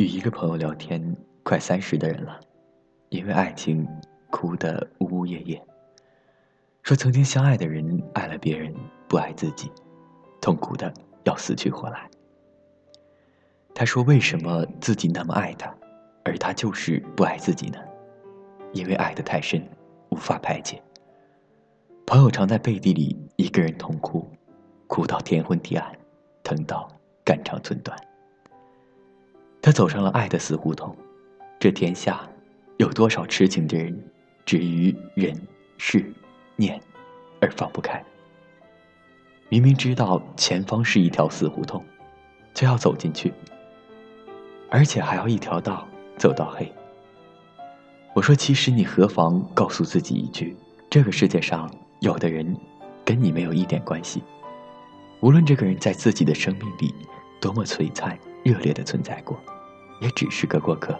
与一个朋友聊天，快三十的人了，因为爱情哭得呜呜咽咽。说曾经相爱的人爱了别人，不爱自己，痛苦的要死去活来。他说：“为什么自己那么爱他，而他就是不爱自己呢？因为爱得太深，无法排解。”朋友常在背地里一个人痛哭，哭到天昏地暗，疼到肝肠寸断。他走上了爱的死胡同，这天下有多少痴情的人，止于人世念，而放不开。明明知道前方是一条死胡同，就要走进去，而且还要一条道走到黑。我说，其实你何妨告诉自己一句：这个世界上有的人，跟你没有一点关系。无论这个人在自己的生命里多么璀璨。热烈的存在过，也只是个过客，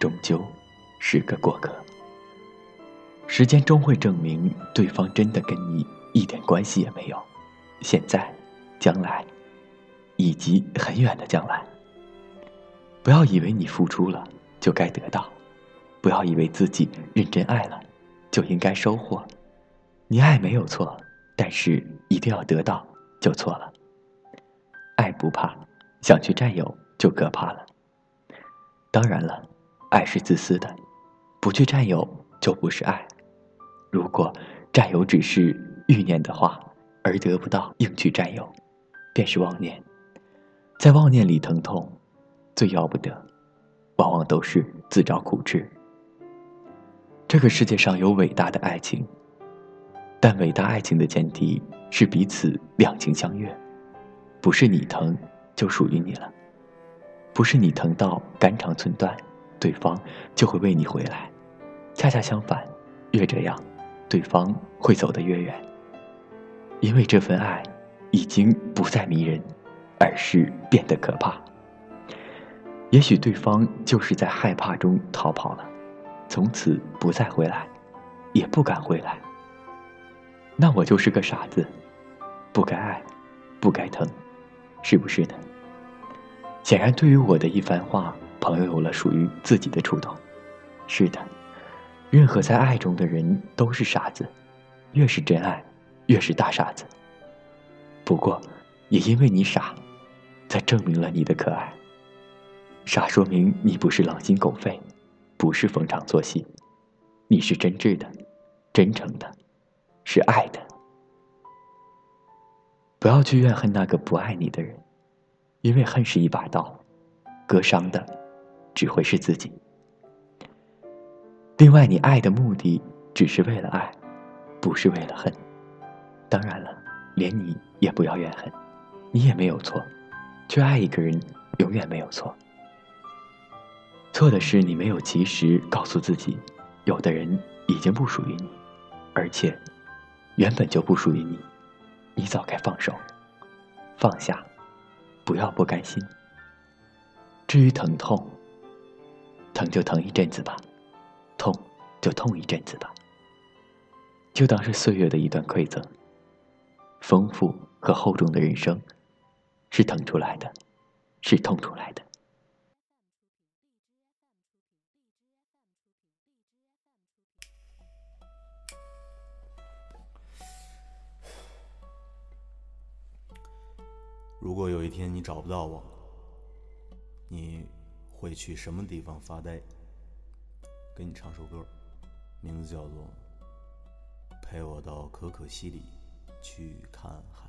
终究是个过客。时间终会证明，对方真的跟你一点关系也没有。现在、将来，以及很远的将来。不要以为你付出了就该得到，不要以为自己认真爱了就应该收获。你爱没有错，但是一定要得到就错了。爱不怕。想去占有就可怕了。当然了，爱是自私的，不去占有就不是爱。如果占有只是欲念的话，而得不到硬去占有，便是妄念。在妄念里疼痛，最要不得，往往都是自找苦吃。这个世界上有伟大的爱情，但伟大爱情的前提是彼此两情相悦，不是你疼。就属于你了，不是你疼到肝肠寸断，对方就会为你回来。恰恰相反，越这样，对方会走得越远。因为这份爱，已经不再迷人，而是变得可怕。也许对方就是在害怕中逃跑了，从此不再回来，也不敢回来。那我就是个傻子，不该爱，不该疼。是不是呢？显然，对于我的一番话，朋友有了属于自己的触动。是的，任何在爱中的人都是傻子，越是真爱，越是大傻子。不过，也因为你傻，才证明了你的可爱。傻说明你不是狼心狗肺，不是逢场作戏，你是真挚的，真诚的，是爱的。不要去怨恨那个不爱你的人，因为恨是一把刀，割伤的只会是自己。另外，你爱的目的只是为了爱，不是为了恨。当然了，连你也不要怨恨，你也没有错，去爱一个人永远没有错。错的是你没有及时告诉自己，有的人已经不属于你，而且原本就不属于你。你早该放手，放下，不要不甘心。至于疼痛，疼就疼一阵子吧，痛就痛一阵子吧，就当是岁月的一段馈赠。丰富和厚重的人生，是疼出来的，是痛出来的。如果有一天你找不到我，你会去什么地方发呆？给你唱首歌，名字叫做《陪我到可可西里去看海》。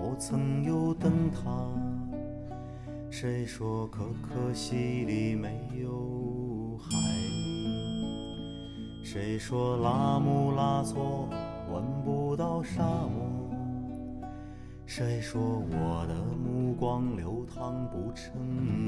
我曾有灯塔？谁说可可西里没有海？谁说拉姆拉措闻不到沙漠？谁说我的目光流淌不成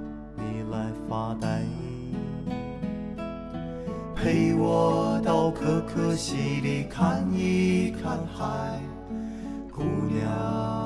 陪我到可可西里看一看海，姑娘。